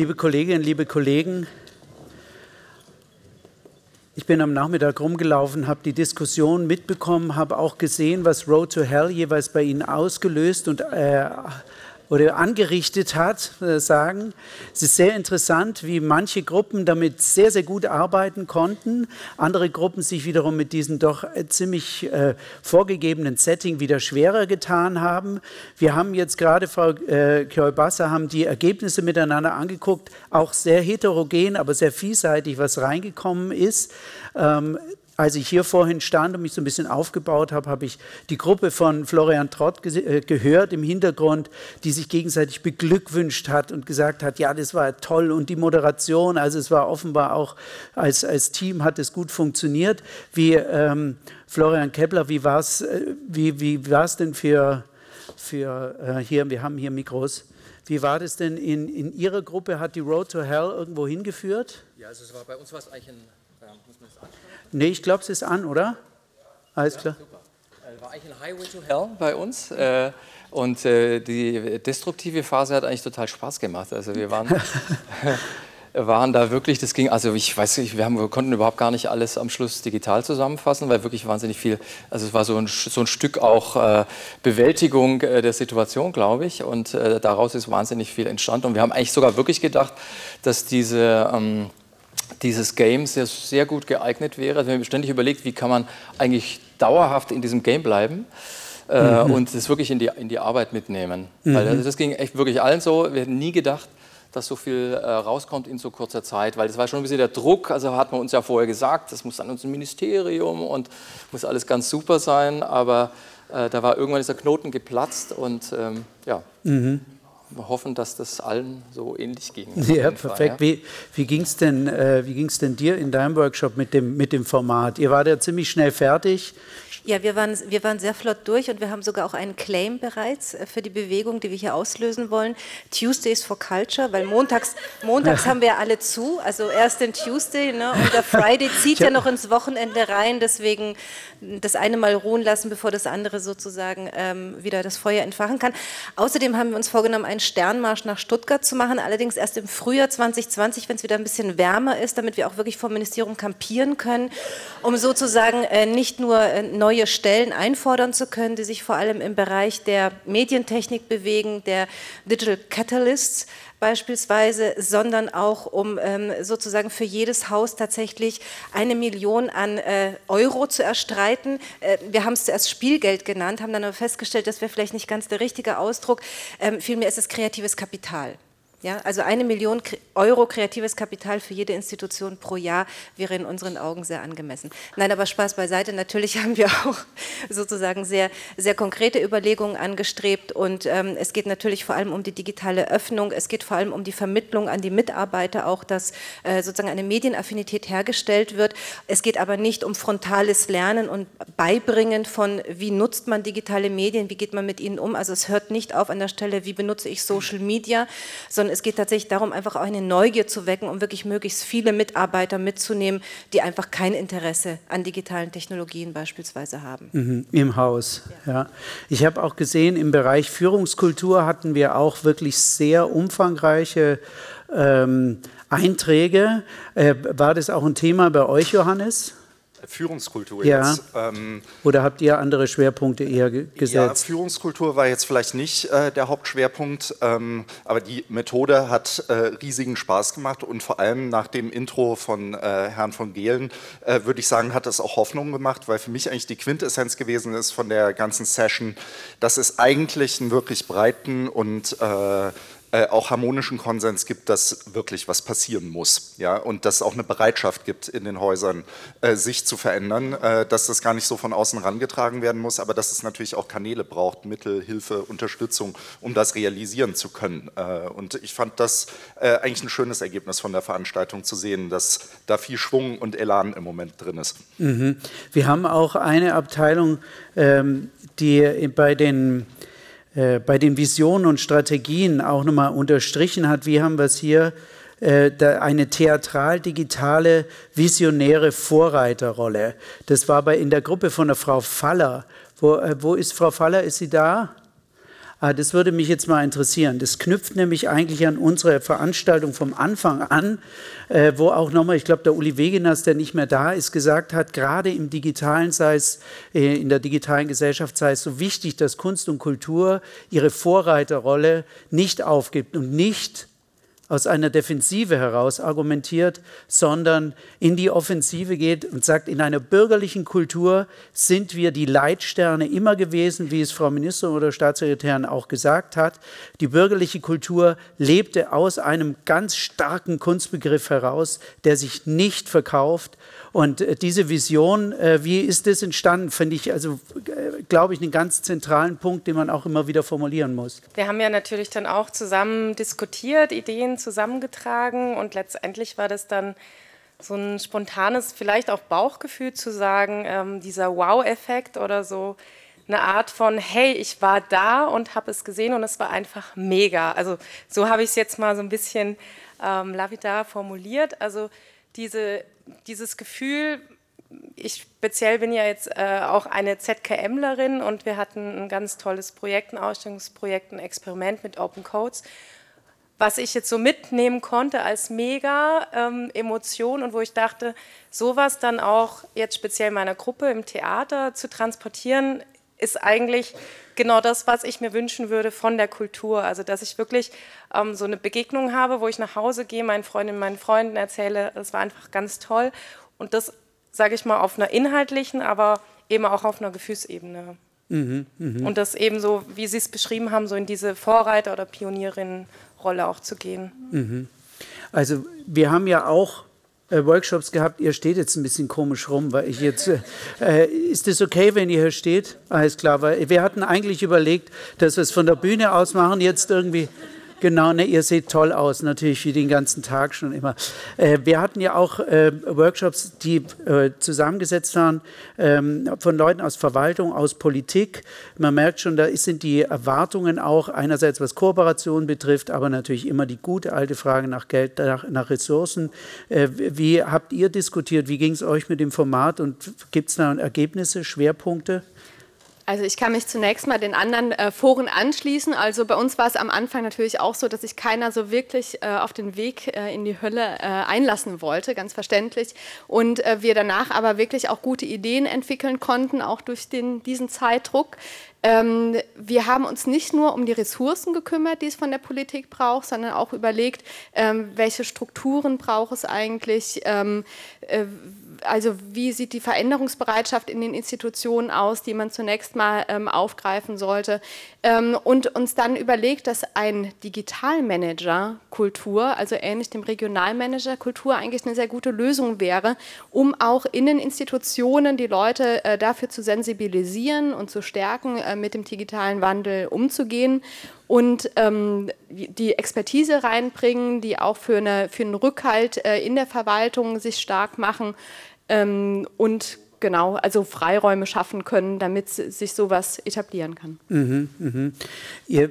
Liebe Kolleginnen, liebe Kollegen, ich bin am Nachmittag rumgelaufen, habe die Diskussion mitbekommen, habe auch gesehen, was Road to Hell jeweils bei Ihnen ausgelöst und äh, oder angerichtet hat, äh, sagen. Es ist sehr interessant, wie manche Gruppen damit sehr, sehr gut arbeiten konnten, andere Gruppen sich wiederum mit diesem doch äh, ziemlich äh, vorgegebenen Setting wieder schwerer getan haben. Wir haben jetzt gerade, Frau äh, Kjoi-Basser, haben die Ergebnisse miteinander angeguckt, auch sehr heterogen, aber sehr vielseitig, was reingekommen ist. Ähm, als ich hier vorhin stand und mich so ein bisschen aufgebaut habe, habe ich die Gruppe von Florian Trott ge äh, gehört im Hintergrund, die sich gegenseitig beglückwünscht hat und gesagt hat, ja, das war toll und die Moderation, also es war offenbar auch als, als Team hat es gut funktioniert. Wie ähm, Florian Kepler, wie war es äh, wie, wie denn für, für äh, hier, wir haben hier Mikros, wie war das denn in, in Ihrer Gruppe? Hat die Road to Hell irgendwo hingeführt? Ja, also es war bei uns war es eigentlich ein, ja, muss man das anschauen? Nee, ich glaube, es ist an, oder? Alles klar. Ja, super. Äh, war eigentlich ein Highway to Hell bei uns. Äh, und äh, die destruktive Phase hat eigentlich total Spaß gemacht. Also wir waren, waren da wirklich, das ging, also ich weiß nicht, wir, haben, wir konnten überhaupt gar nicht alles am Schluss digital zusammenfassen, weil wirklich wahnsinnig viel, also es war so ein, so ein Stück auch Bewältigung der Situation, glaube ich. Und daraus ist wahnsinnig viel entstanden. Und wir haben eigentlich sogar wirklich gedacht, dass diese... Ähm, dieses Game sehr, sehr gut geeignet wäre. Also wir haben ständig überlegt, wie kann man eigentlich dauerhaft in diesem Game bleiben äh, mhm. und das wirklich in die, in die Arbeit mitnehmen. Mhm. Weil also das ging echt wirklich allen so. Wir hätten nie gedacht, dass so viel äh, rauskommt in so kurzer Zeit, weil das war schon ein bisschen der Druck. Also hat man uns ja vorher gesagt, das muss an unser Ministerium und muss alles ganz super sein, aber äh, da war irgendwann dieser Knoten geplatzt und ähm, ja. Mhm wir hoffen, dass das allen so ähnlich ging. Ja, perfekt. Fall, ja. Wie, wie ging es denn, äh, denn dir in deinem Workshop mit dem, mit dem Format? Ihr wart ja ziemlich schnell fertig. Ja, wir waren, wir waren sehr flott durch und wir haben sogar auch einen Claim bereits äh, für die Bewegung, die wir hier auslösen wollen. Tuesdays for Culture, weil montags, montags haben wir alle zu, also erst den Tuesday ne, und der Friday zieht ja noch ins Wochenende rein, deswegen das eine mal ruhen lassen, bevor das andere sozusagen ähm, wieder das Feuer entfachen kann. Außerdem haben wir uns vorgenommen, einen Sternmarsch nach Stuttgart zu machen, allerdings erst im Frühjahr 2020, wenn es wieder ein bisschen wärmer ist, damit wir auch wirklich vom Ministerium campieren können, um sozusagen äh, nicht nur äh, neue Stellen einfordern zu können, die sich vor allem im Bereich der Medientechnik bewegen, der Digital Catalysts, beispielsweise, sondern auch um ähm, sozusagen für jedes Haus tatsächlich eine Million an äh, Euro zu erstreiten. Äh, wir haben es zuerst Spielgeld genannt, haben dann aber festgestellt, das wäre vielleicht nicht ganz der richtige Ausdruck. Ähm, vielmehr ist es kreatives Kapital. Ja, also eine Million Euro kreatives Kapital für jede Institution pro Jahr wäre in unseren Augen sehr angemessen. Nein, aber Spaß beiseite. Natürlich haben wir auch sozusagen sehr, sehr konkrete Überlegungen angestrebt und ähm, es geht natürlich vor allem um die digitale Öffnung. Es geht vor allem um die Vermittlung an die Mitarbeiter, auch dass äh, sozusagen eine Medienaffinität hergestellt wird. Es geht aber nicht um frontales Lernen und Beibringen von, wie nutzt man digitale Medien, wie geht man mit ihnen um. Also es hört nicht auf an der Stelle, wie benutze ich Social Media, sondern sondern es geht tatsächlich darum, einfach auch eine Neugier zu wecken, um wirklich möglichst viele Mitarbeiter mitzunehmen, die einfach kein Interesse an digitalen Technologien beispielsweise haben. Mhm, Im Haus, ja. ja. Ich habe auch gesehen, im Bereich Führungskultur hatten wir auch wirklich sehr umfangreiche ähm, Einträge. Äh, war das auch ein Thema bei euch, Johannes? Führungskultur ja. jetzt. Ähm, Oder habt ihr andere Schwerpunkte eher gesetzt? Ja, Führungskultur war jetzt vielleicht nicht äh, der Hauptschwerpunkt, ähm, aber die Methode hat äh, riesigen Spaß gemacht und vor allem nach dem Intro von äh, Herrn von Gehlen äh, würde ich sagen, hat es auch Hoffnung gemacht, weil für mich eigentlich die Quintessenz gewesen ist von der ganzen Session, dass es eigentlich einen wirklich breiten und äh, auch harmonischen Konsens gibt, dass wirklich was passieren muss. Ja? Und dass es auch eine Bereitschaft gibt in den Häusern, äh, sich zu verändern, äh, dass das gar nicht so von außen herangetragen werden muss, aber dass es natürlich auch Kanäle braucht, Mittel, Hilfe, Unterstützung, um das realisieren zu können. Äh, und ich fand das äh, eigentlich ein schönes Ergebnis von der Veranstaltung zu sehen, dass da viel Schwung und Elan im Moment drin ist. Mhm. Wir haben auch eine Abteilung, ähm, die bei den bei den Visionen und Strategien auch nochmal unterstrichen hat, wie haben wir es hier, äh, eine theatral-digitale, visionäre Vorreiterrolle. Das war bei, in der Gruppe von der Frau Faller. Wo, äh, wo ist Frau Faller? Ist sie da? Ah, das würde mich jetzt mal interessieren. Das knüpft nämlich eigentlich an unsere Veranstaltung vom Anfang an, äh, wo auch nochmal, ich glaube, der Uli Wegeners, der nicht mehr da ist, gesagt hat, gerade im digitalen, sei es äh, in der digitalen Gesellschaft, sei es so wichtig, dass Kunst und Kultur ihre Vorreiterrolle nicht aufgibt und nicht aus einer Defensive heraus argumentiert, sondern in die Offensive geht und sagt, in einer bürgerlichen Kultur sind wir die Leitsterne immer gewesen, wie es Frau Ministerin oder Staatssekretärin auch gesagt hat. Die bürgerliche Kultur lebte aus einem ganz starken Kunstbegriff heraus, der sich nicht verkauft und äh, diese Vision, äh, wie ist das entstanden, finde ich, also äh, glaube ich, einen ganz zentralen Punkt, den man auch immer wieder formulieren muss. Wir haben ja natürlich dann auch zusammen diskutiert, Ideen zusammengetragen und letztendlich war das dann so ein spontanes, vielleicht auch Bauchgefühl zu sagen, ähm, dieser Wow-Effekt oder so eine Art von, hey, ich war da und habe es gesehen und es war einfach mega. Also so habe ich es jetzt mal so ein bisschen ähm, lapidar formuliert. Also diese dieses Gefühl, ich speziell bin ja jetzt äh, auch eine ZKMlerin und wir hatten ein ganz tolles Projekt, ein Ausstellungsprojekt, ein Experiment mit Open Codes, was ich jetzt so mitnehmen konnte als mega ähm, Emotion und wo ich dachte, sowas dann auch jetzt speziell meiner Gruppe im Theater zu transportieren, ist eigentlich genau das, was ich mir wünschen würde von der Kultur. Also, dass ich wirklich ähm, so eine Begegnung habe, wo ich nach Hause gehe, meinen Freundinnen, meinen Freunden erzähle, das war einfach ganz toll. Und das, sage ich mal, auf einer inhaltlichen, aber eben auch auf einer Gefühlsebene. Mhm, mh. Und das eben so, wie Sie es beschrieben haben, so in diese Vorreiter- oder Pionierinnenrolle auch zu gehen. Mhm. Also wir haben ja auch äh, Workshops gehabt. Ihr steht jetzt ein bisschen komisch rum, weil ich jetzt. Äh, ist es okay, wenn ihr hier steht? Alles klar, weil wir hatten eigentlich überlegt, dass wir es von der Bühne aus machen. Jetzt irgendwie. Genau, ne, ihr seht toll aus, natürlich wie den ganzen Tag schon immer. Äh, wir hatten ja auch äh, Workshops, die äh, zusammengesetzt waren ähm, von Leuten aus Verwaltung, aus Politik. Man merkt schon, da sind die Erwartungen auch einerseits, was Kooperation betrifft, aber natürlich immer die gute alte Frage nach Geld, nach, nach Ressourcen. Äh, wie habt ihr diskutiert? Wie ging es euch mit dem Format und gibt es da Ergebnisse, Schwerpunkte? Also ich kann mich zunächst mal den anderen äh, Foren anschließen. Also bei uns war es am Anfang natürlich auch so, dass sich keiner so wirklich äh, auf den Weg äh, in die Hölle äh, einlassen wollte, ganz verständlich. Und äh, wir danach aber wirklich auch gute Ideen entwickeln konnten, auch durch den, diesen Zeitdruck. Ähm, wir haben uns nicht nur um die Ressourcen gekümmert, die es von der Politik braucht, sondern auch überlegt, ähm, welche Strukturen braucht es eigentlich, ähm, äh, also wie sieht die Veränderungsbereitschaft in den Institutionen aus, die man zunächst mal ähm, aufgreifen sollte? Ähm, und uns dann überlegt, dass ein Digitalmanager Kultur, also ähnlich dem Regionalmanager Kultur, eigentlich eine sehr gute Lösung wäre, um auch in den Institutionen die Leute äh, dafür zu sensibilisieren und zu stärken, äh, mit dem digitalen Wandel umzugehen und ähm, die Expertise reinbringen, die auch für, eine, für einen Rückhalt äh, in der Verwaltung sich stark machen ähm, und genau, also Freiräume schaffen können, damit sich sowas etablieren kann. Mhm, mhm. Ihr,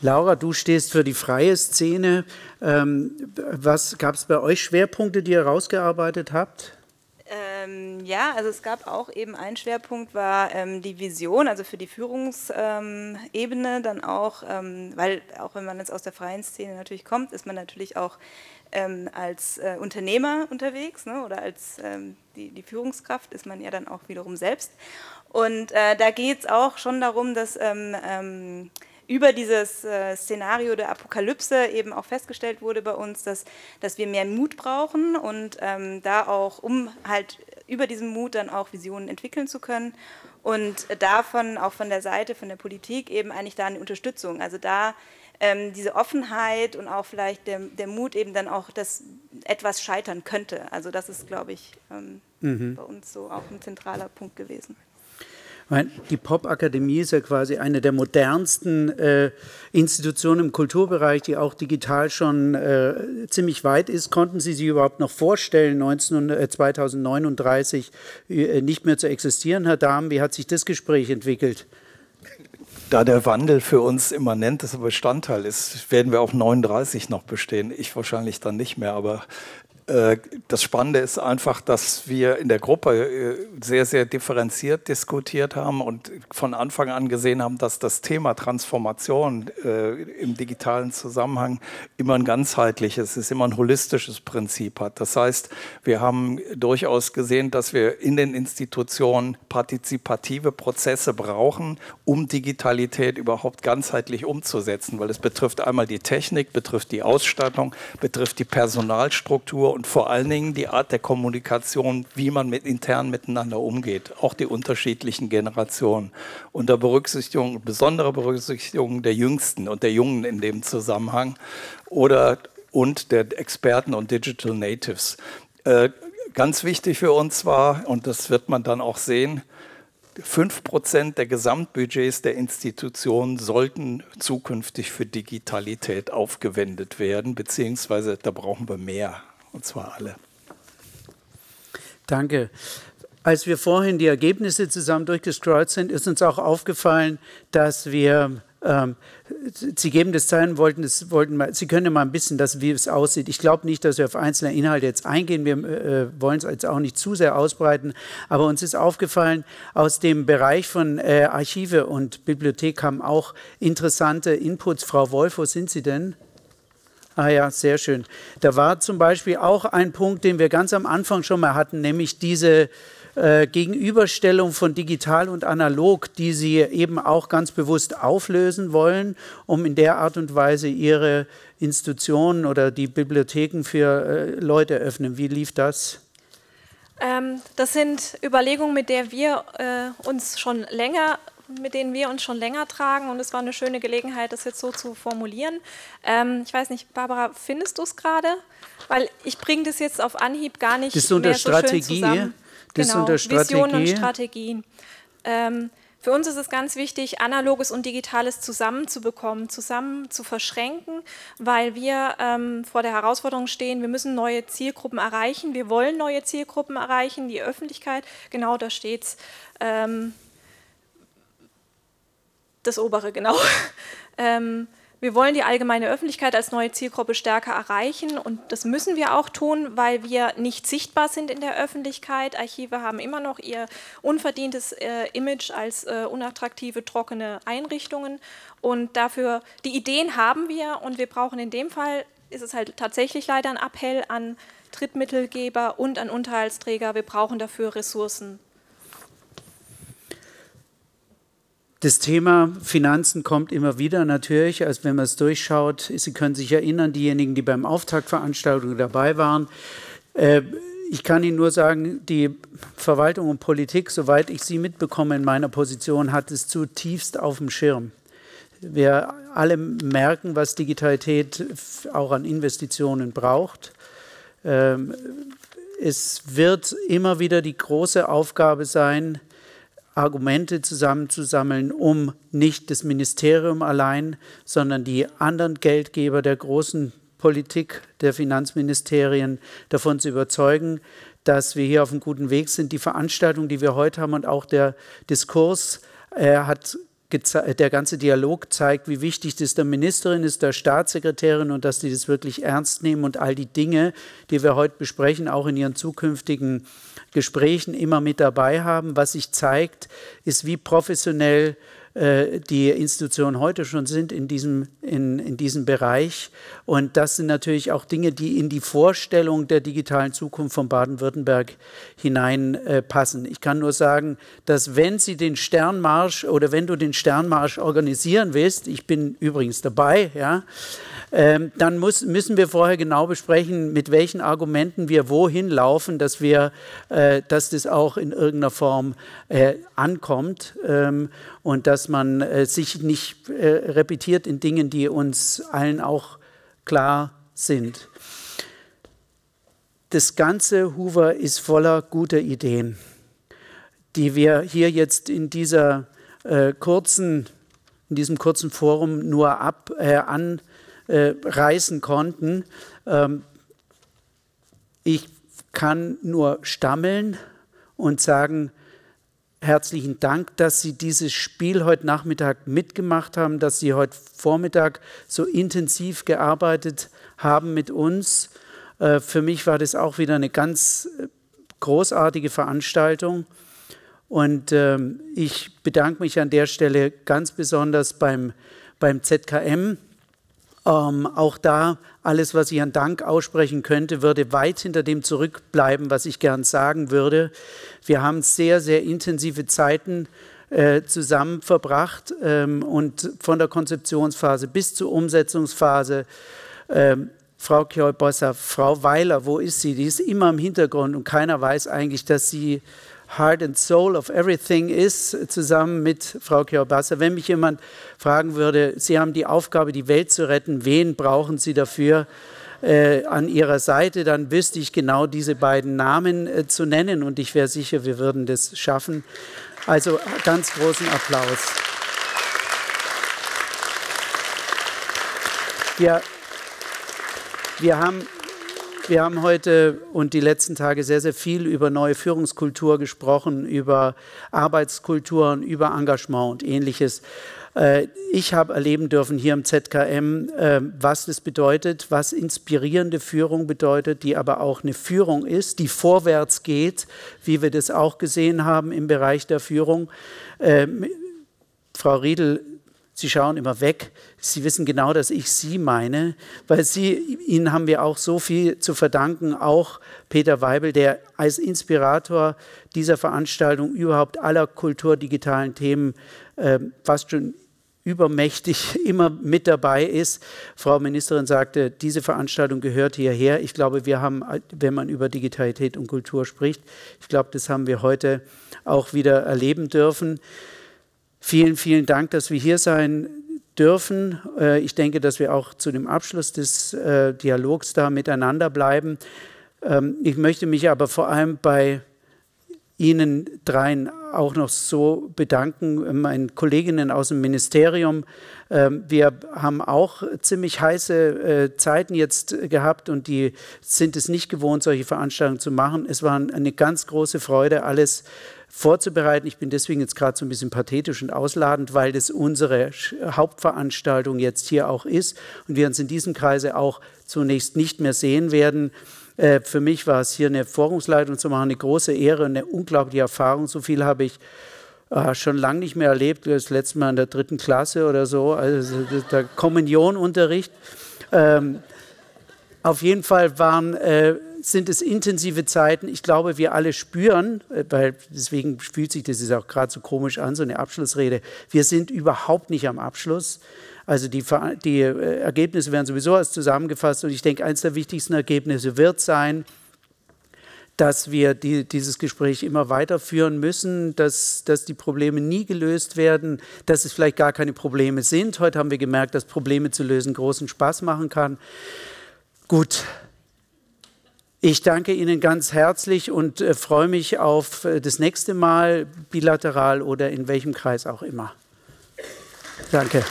Laura, du stehst für die freie Szene. Ähm, was gab es bei euch Schwerpunkte, die ihr herausgearbeitet habt? Ähm, ja, also es gab auch eben ein Schwerpunkt, war ähm, die Vision, also für die Führungsebene dann auch, ähm, weil auch wenn man jetzt aus der freien Szene natürlich kommt, ist man natürlich auch ähm, als äh, Unternehmer unterwegs ne, oder als ähm, die, die, Führungskraft ist man ja dann auch wiederum selbst. Und äh, da geht es auch schon darum, dass ähm, über dieses äh, Szenario der Apokalypse eben auch festgestellt wurde bei uns, dass, dass wir mehr Mut brauchen und ähm, da auch, um halt über diesen Mut dann auch Visionen entwickeln zu können und davon auch von der Seite, von der Politik eben eigentlich da eine Unterstützung. Also da ähm, diese Offenheit und auch vielleicht der, der, Mut eben dann auch, dass etwas scheitern könnte. Also das ist, glaube ich, ähm, mhm. bei uns so auch ein zentraler Punkt gewesen. Die Popakademie ist ja quasi eine der modernsten äh, Institutionen im Kulturbereich, die auch digital schon äh, ziemlich weit ist. Konnten Sie sich überhaupt noch vorstellen, 19, äh, 2039 äh, nicht mehr zu existieren, Herr Dahm? Wie hat sich das Gespräch entwickelt? Da der Wandel für uns immanentes Bestandteil ist, werden wir auch 39 noch bestehen. Ich wahrscheinlich dann nicht mehr, aber das Spannende ist einfach, dass wir in der Gruppe äh, sehr, sehr differenziert diskutiert haben und von Anfang an gesehen haben, dass das Thema Transformation äh, im digitalen Zusammenhang immer ein ganzheitliches, ist immer ein holistisches Prinzip hat. Das heißt, wir haben durchaus gesehen, dass wir in den Institutionen partizipative Prozesse brauchen, um Digitalität überhaupt ganzheitlich umzusetzen, weil es betrifft einmal die Technik, betrifft die Ausstattung, betrifft die Personalstruktur und vor allen Dingen die Art der Kommunikation, wie man mit intern miteinander umgeht, auch die unterschiedlichen Generationen. Unter Berücksichtigung, besonderer Berücksichtigung der Jüngsten und der Jungen in dem Zusammenhang oder und der Experten und Digital Natives. Äh, ganz wichtig für uns war, und das wird man dann auch sehen, 5% der Gesamtbudgets der Institutionen sollten zukünftig für Digitalität aufgewendet werden, beziehungsweise da brauchen wir mehr und zwar alle. Danke. Als wir vorhin die Ergebnisse zusammen durchgescrollt sind, ist uns auch aufgefallen, dass wir ähm, Sie geben das Zeilen, wollten, das, wollten mal, Sie können mal ein bisschen, das, wie es aussieht. Ich glaube nicht, dass wir auf einzelne Inhalte jetzt eingehen. Wir äh, wollen es jetzt auch nicht zu sehr ausbreiten. Aber uns ist aufgefallen, aus dem Bereich von äh, Archive und Bibliothek haben auch interessante Inputs. Frau Wolf, wo sind Sie denn? Ah ja, sehr schön. Da war zum Beispiel auch ein Punkt, den wir ganz am Anfang schon mal hatten, nämlich diese äh, Gegenüberstellung von digital und analog, die Sie eben auch ganz bewusst auflösen wollen, um in der Art und Weise Ihre Institutionen oder die Bibliotheken für äh, Leute öffnen. Wie lief das? Ähm, das sind Überlegungen, mit der wir äh, uns schon länger mit denen wir uns schon länger tragen und es war eine schöne Gelegenheit, das jetzt so zu formulieren. Ähm, ich weiß nicht, Barbara, findest du es gerade? Weil ich bringe das jetzt auf Anhieb gar nicht das ist unter mehr so Strategie. schön zusammen. Das genau, unter Strategie. Visionen und Strategien. Ähm, für uns ist es ganz wichtig, Analoges und Digitales zusammenzubekommen, zusammen zu verschränken, weil wir ähm, vor der Herausforderung stehen, wir müssen neue Zielgruppen erreichen, wir wollen neue Zielgruppen erreichen, die Öffentlichkeit, genau da steht es. Ähm, das obere, genau. ähm, wir wollen die allgemeine Öffentlichkeit als neue Zielgruppe stärker erreichen und das müssen wir auch tun, weil wir nicht sichtbar sind in der Öffentlichkeit. Archive haben immer noch ihr unverdientes äh, Image als äh, unattraktive, trockene Einrichtungen und dafür, die Ideen haben wir und wir brauchen in dem Fall, ist es halt tatsächlich leider ein Appell an Drittmittelgeber und an Unterhaltsträger, wir brauchen dafür Ressourcen. Das Thema Finanzen kommt immer wieder natürlich, als wenn man es durchschaut. Sie können sich erinnern, diejenigen, die beim Auftaktveranstaltung dabei waren. Äh, ich kann Ihnen nur sagen, die Verwaltung und Politik, soweit ich sie mitbekomme in meiner Position, hat es zutiefst auf dem Schirm. Wir alle merken, was Digitalität auch an Investitionen braucht. Ähm, es wird immer wieder die große Aufgabe sein, Argumente zusammenzusammeln, um nicht das Ministerium allein, sondern die anderen Geldgeber der großen Politik, der Finanzministerien davon zu überzeugen, dass wir hier auf einem guten Weg sind. Die Veranstaltung, die wir heute haben und auch der Diskurs äh, hat der ganze Dialog zeigt, wie wichtig das der Ministerin ist, der Staatssekretärin und dass die das wirklich ernst nehmen und all die Dinge, die wir heute besprechen, auch in ihren zukünftigen Gesprächen immer mit dabei haben. Was sich zeigt, ist, wie professionell die Institutionen heute schon sind in diesem, in, in diesem Bereich. Und das sind natürlich auch Dinge, die in die Vorstellung der digitalen Zukunft von Baden-Württemberg hineinpassen. Äh, ich kann nur sagen, dass wenn Sie den Sternmarsch oder wenn du den Sternmarsch organisieren willst, ich bin übrigens dabei, ja, ähm, dann muss, müssen wir vorher genau besprechen, mit welchen Argumenten wir wohin laufen, dass, wir, äh, dass das auch in irgendeiner Form äh, ankommt ähm, und dass man äh, sich nicht äh, repetiert in Dingen, die uns allen auch klar sind. Das ganze Hoover ist voller guter Ideen, die wir hier jetzt in dieser äh, kurzen in diesem kurzen Forum nur ab, äh, an, reisen konnten. Ähm, ich kann nur stammeln und sagen, herzlichen Dank, dass Sie dieses Spiel heute Nachmittag mitgemacht haben, dass Sie heute Vormittag so intensiv gearbeitet haben mit uns. Äh, für mich war das auch wieder eine ganz äh, großartige Veranstaltung. Und ähm, ich bedanke mich an der Stelle ganz besonders beim, beim ZKM. Ähm, auch da, alles, was ich an Dank aussprechen könnte, würde weit hinter dem zurückbleiben, was ich gern sagen würde. Wir haben sehr, sehr intensive Zeiten äh, zusammen verbracht ähm, und von der Konzeptionsphase bis zur Umsetzungsphase. Ähm, Frau Kjoi-Bossa, Frau Weiler, wo ist sie? Die ist immer im Hintergrund und keiner weiß eigentlich, dass sie Heart and Soul of Everything ist, zusammen mit Frau Kjoi-Bossa. Wenn mich jemand fragen würde, Sie haben die Aufgabe, die Welt zu retten, wen brauchen Sie dafür? Äh, an ihrer Seite, dann wüsste ich genau diese beiden Namen äh, zu nennen und ich wäre sicher, wir würden das schaffen. Also ganz großen Applaus. Wir wir haben, wir haben heute und die letzten Tage sehr, sehr viel über neue Führungskultur gesprochen, über Arbeitskulturen, über Engagement und ähnliches. Äh, ich habe erleben dürfen hier im ZKM, äh, was das bedeutet, was inspirierende Führung bedeutet, die aber auch eine Führung ist, die vorwärts geht, wie wir das auch gesehen haben im Bereich der Führung. Äh, Frau Riedel Sie schauen immer weg. Sie wissen genau, dass ich Sie meine, weil Sie, Ihnen haben wir auch so viel zu verdanken, auch Peter Weibel, der als Inspirator dieser Veranstaltung überhaupt aller kulturdigitalen Themen äh, fast schon übermächtig immer mit dabei ist. Frau Ministerin sagte, diese Veranstaltung gehört hierher. Ich glaube, wir haben, wenn man über Digitalität und Kultur spricht, ich glaube, das haben wir heute auch wieder erleben dürfen. Vielen, vielen Dank, dass wir hier sein dürfen. Äh, ich denke, dass wir auch zu dem Abschluss des äh, Dialogs da miteinander bleiben. Ähm, ich möchte mich aber vor allem bei Ihnen dreien auch noch so bedanken, meinen Kolleginnen aus dem Ministerium. Ähm, wir haben auch ziemlich heiße äh, Zeiten jetzt gehabt und die sind es nicht gewohnt, solche Veranstaltungen zu machen. Es war eine ganz große Freude, alles vorzubereiten. Ich bin deswegen jetzt gerade so ein bisschen pathetisch und ausladend, weil das unsere Hauptveranstaltung jetzt hier auch ist und wir uns in diesem Kreise auch zunächst nicht mehr sehen werden. Äh, für mich war es hier eine Forumsleitung zu machen, eine große Ehre und eine unglaubliche Erfahrung. So viel habe ich äh, schon lange nicht mehr erlebt, das letzte Mal in der dritten Klasse oder so, also der Kommunionunterricht. Ähm, auf jeden Fall waren äh, sind es intensive Zeiten. Ich glaube, wir alle spüren, äh, weil deswegen fühlt sich das ist auch gerade so komisch an, so eine Abschlussrede. Wir sind überhaupt nicht am Abschluss. Also die, die äh, Ergebnisse werden sowieso erst zusammengefasst und ich denke, eines der wichtigsten Ergebnisse wird sein, dass wir die, dieses Gespräch immer weiterführen müssen, dass, dass die Probleme nie gelöst werden, dass es vielleicht gar keine Probleme sind. Heute haben wir gemerkt, dass Probleme zu lösen großen Spaß machen kann. Gut, ich danke Ihnen ganz herzlich und äh, freue mich auf äh, das nächste Mal, bilateral oder in welchem Kreis auch immer. Danke.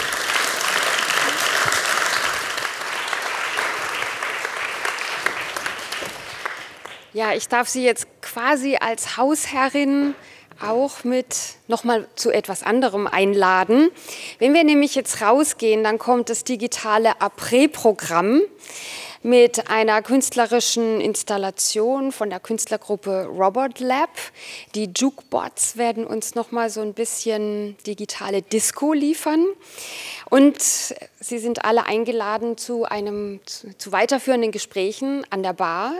Ja, ich darf Sie jetzt quasi als Hausherrin auch mit nochmal zu etwas anderem einladen. Wenn wir nämlich jetzt rausgehen, dann kommt das digitale Après-Programm mit einer künstlerischen Installation von der Künstlergruppe Robot Lab. Die Jukebots werden uns noch mal so ein bisschen digitale Disco liefern. Und Sie sind alle eingeladen zu einem zu weiterführenden Gesprächen an der Bar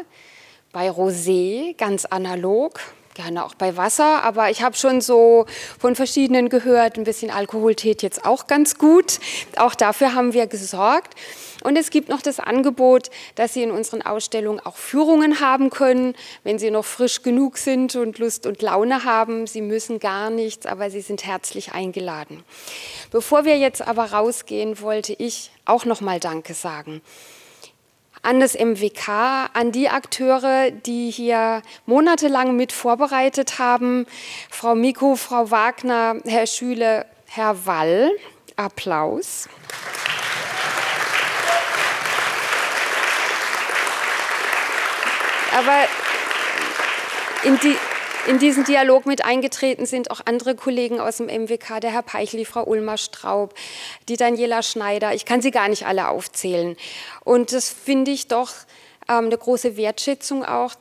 bei Rosé, ganz analog gerne auch bei Wasser, aber ich habe schon so von verschiedenen gehört, ein bisschen Alkohol tät jetzt auch ganz gut. Auch dafür haben wir gesorgt. Und es gibt noch das Angebot, dass Sie in unseren Ausstellungen auch Führungen haben können, wenn Sie noch frisch genug sind und Lust und Laune haben. Sie müssen gar nichts, aber Sie sind herzlich eingeladen. Bevor wir jetzt aber rausgehen, wollte ich auch noch mal Danke sagen an das MWK, an die Akteure, die hier monatelang mit vorbereitet haben. Frau Miko, Frau Wagner, Herr Schüle, Herr Wall. Applaus. Aber in die, in diesen Dialog mit eingetreten sind auch andere Kollegen aus dem MWK, der Herr Peichli, Frau Ulmer Straub, die Daniela Schneider. Ich kann sie gar nicht alle aufzählen. Und das finde ich doch ähm, eine große Wertschätzung auch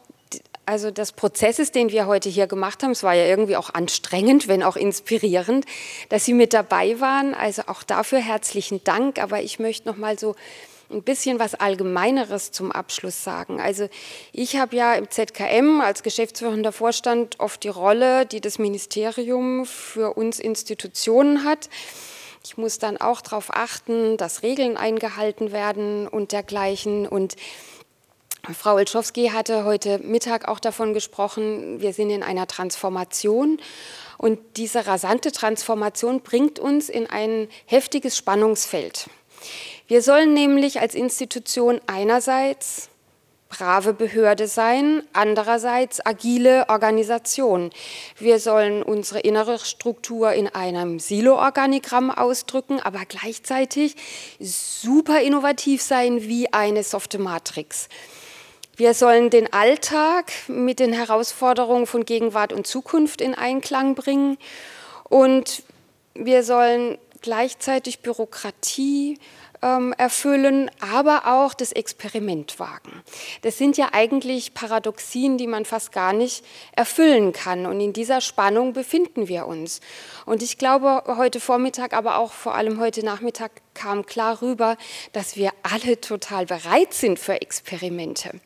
also des Prozesses, den wir heute hier gemacht haben. Es war ja irgendwie auch anstrengend, wenn auch inspirierend, dass Sie mit dabei waren. Also auch dafür herzlichen Dank. Aber ich möchte noch mal so ein bisschen was Allgemeineres zum Abschluss sagen. Also ich habe ja im ZKM als geschäftsführender Vorstand oft die Rolle, die das Ministerium für uns Institutionen hat. Ich muss dann auch darauf achten, dass Regeln eingehalten werden und dergleichen. Und Frau Olschowski hatte heute Mittag auch davon gesprochen, wir sind in einer Transformation. Und diese rasante Transformation bringt uns in ein heftiges Spannungsfeld. Wir sollen nämlich als Institution einerseits brave Behörde sein, andererseits agile Organisation. Wir sollen unsere innere Struktur in einem Silo-Organigramm ausdrücken, aber gleichzeitig super innovativ sein wie eine softe Matrix. Wir sollen den Alltag mit den Herausforderungen von Gegenwart und Zukunft in Einklang bringen und wir sollen gleichzeitig Bürokratie, erfüllen, aber auch das Experiment wagen. Das sind ja eigentlich Paradoxien, die man fast gar nicht erfüllen kann. Und in dieser Spannung befinden wir uns. Und ich glaube, heute Vormittag, aber auch vor allem heute Nachmittag kam klar rüber, dass wir alle total bereit sind für Experimente.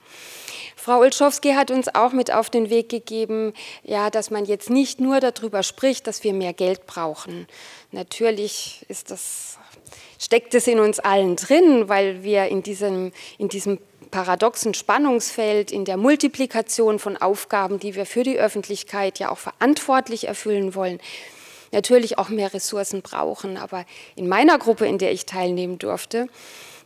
Frau Olschowski hat uns auch mit auf den Weg gegeben, ja, dass man jetzt nicht nur darüber spricht, dass wir mehr Geld brauchen. Natürlich ist das steckt es in uns allen drin, weil wir in diesem, in diesem paradoxen Spannungsfeld, in der Multiplikation von Aufgaben, die wir für die Öffentlichkeit ja auch verantwortlich erfüllen wollen, natürlich auch mehr Ressourcen brauchen. Aber in meiner Gruppe, in der ich teilnehmen durfte,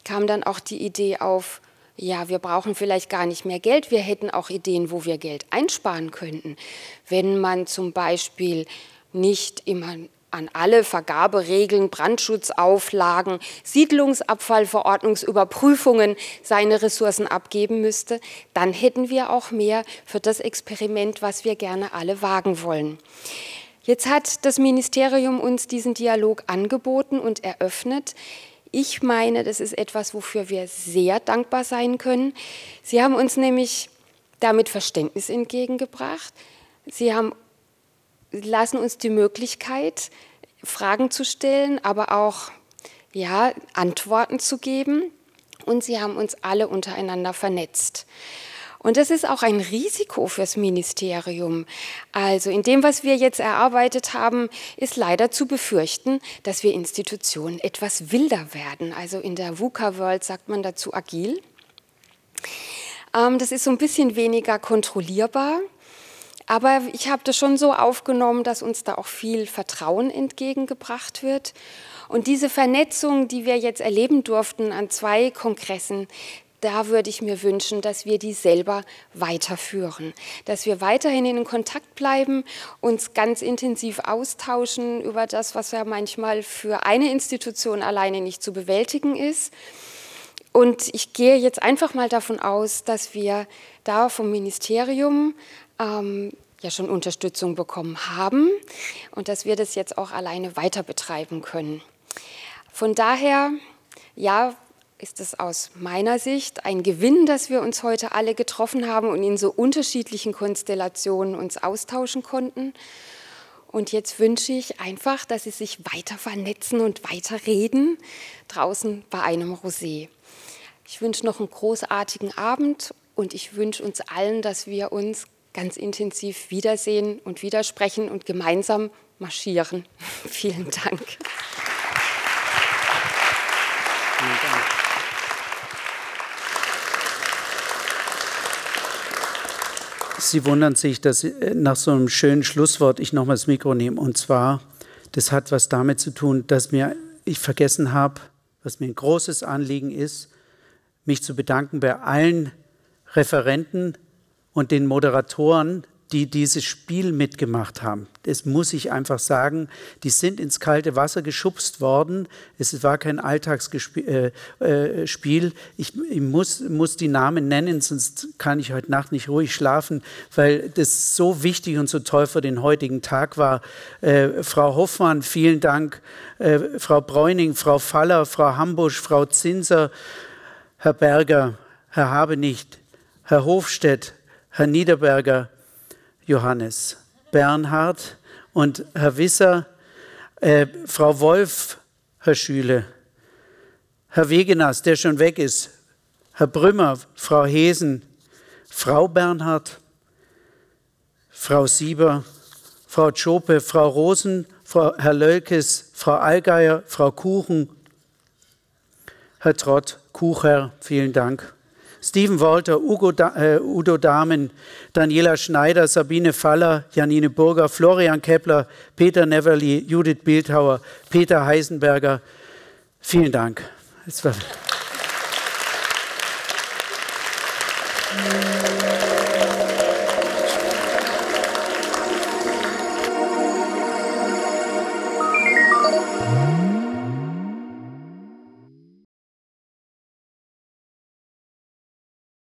kam dann auch die Idee auf, ja, wir brauchen vielleicht gar nicht mehr Geld, wir hätten auch Ideen, wo wir Geld einsparen könnten. Wenn man zum Beispiel nicht immer an alle Vergaberegeln, Brandschutzauflagen, Siedlungsabfallverordnungsüberprüfungen seine Ressourcen abgeben müsste, dann hätten wir auch mehr für das Experiment, was wir gerne alle wagen wollen. Jetzt hat das Ministerium uns diesen Dialog angeboten und eröffnet. Ich meine, das ist etwas, wofür wir sehr dankbar sein können. Sie haben uns nämlich damit Verständnis entgegengebracht. Sie haben lassen uns die Möglichkeit, Fragen zu stellen, aber auch ja, Antworten zu geben. Und sie haben uns alle untereinander vernetzt. Und das ist auch ein Risiko fürs Ministerium. Also in dem, was wir jetzt erarbeitet haben, ist leider zu befürchten, dass wir Institutionen etwas wilder werden. Also in der VUCA-World sagt man dazu agil. Ähm, das ist so ein bisschen weniger kontrollierbar. Aber ich habe das schon so aufgenommen, dass uns da auch viel Vertrauen entgegengebracht wird. Und diese Vernetzung, die wir jetzt erleben durften an zwei Kongressen, da würde ich mir wünschen, dass wir die selber weiterführen, dass wir weiterhin in Kontakt bleiben, uns ganz intensiv austauschen über das, was ja manchmal für eine Institution alleine nicht zu bewältigen ist. Und ich gehe jetzt einfach mal davon aus, dass wir da vom Ministerium ähm, ja schon Unterstützung bekommen haben und dass wir das jetzt auch alleine weiter betreiben können. Von daher, ja, ist es aus meiner Sicht ein Gewinn, dass wir uns heute alle getroffen haben und in so unterschiedlichen Konstellationen uns austauschen konnten. Und jetzt wünsche ich einfach, dass Sie sich weiter vernetzen und weiter reden draußen bei einem Rosé. Ich wünsche noch einen großartigen Abend und ich wünsche uns allen, dass wir uns ganz intensiv wiedersehen und widersprechen und gemeinsam marschieren. Vielen Dank. Sie wundern sich, dass äh, nach so einem schönen Schlusswort ich nochmal das Mikro nehme. Und zwar, das hat was damit zu tun, dass mir ich vergessen habe, was mir ein großes Anliegen ist, mich zu bedanken bei allen Referenten, und den Moderatoren, die dieses Spiel mitgemacht haben. Das muss ich einfach sagen. Die sind ins kalte Wasser geschubst worden. Es war kein Alltagsspiel. Äh, äh, ich, ich muss, muss, die Namen nennen, sonst kann ich heute Nacht nicht ruhig schlafen, weil das so wichtig und so toll für den heutigen Tag war. Äh, Frau Hoffmann, vielen Dank. Äh, Frau Bräuning, Frau Faller, Frau Hambusch, Frau Zinser, Herr Berger, Herr Habenicht, Herr Hofstedt, Herr Niederberger, Johannes, Bernhard und Herr Wisser, äh, Frau Wolf, Herr Schüle, Herr Wegenas, der schon weg ist, Herr Brümmer, Frau Hesen, Frau Bernhard, Frau Sieber, Frau Tschope, Frau Rosen, Frau, Herr Lölkes, Frau Allgeier, Frau Kuchen, Herr Trott, Kucher, vielen Dank. Steven Walter, Ugo äh, Udo Dahmen, Daniela Schneider, Sabine Faller, Janine Burger, Florian Kepler, Peter Neverly, Judith Bildhauer, Peter Heisenberger. Vielen Dank.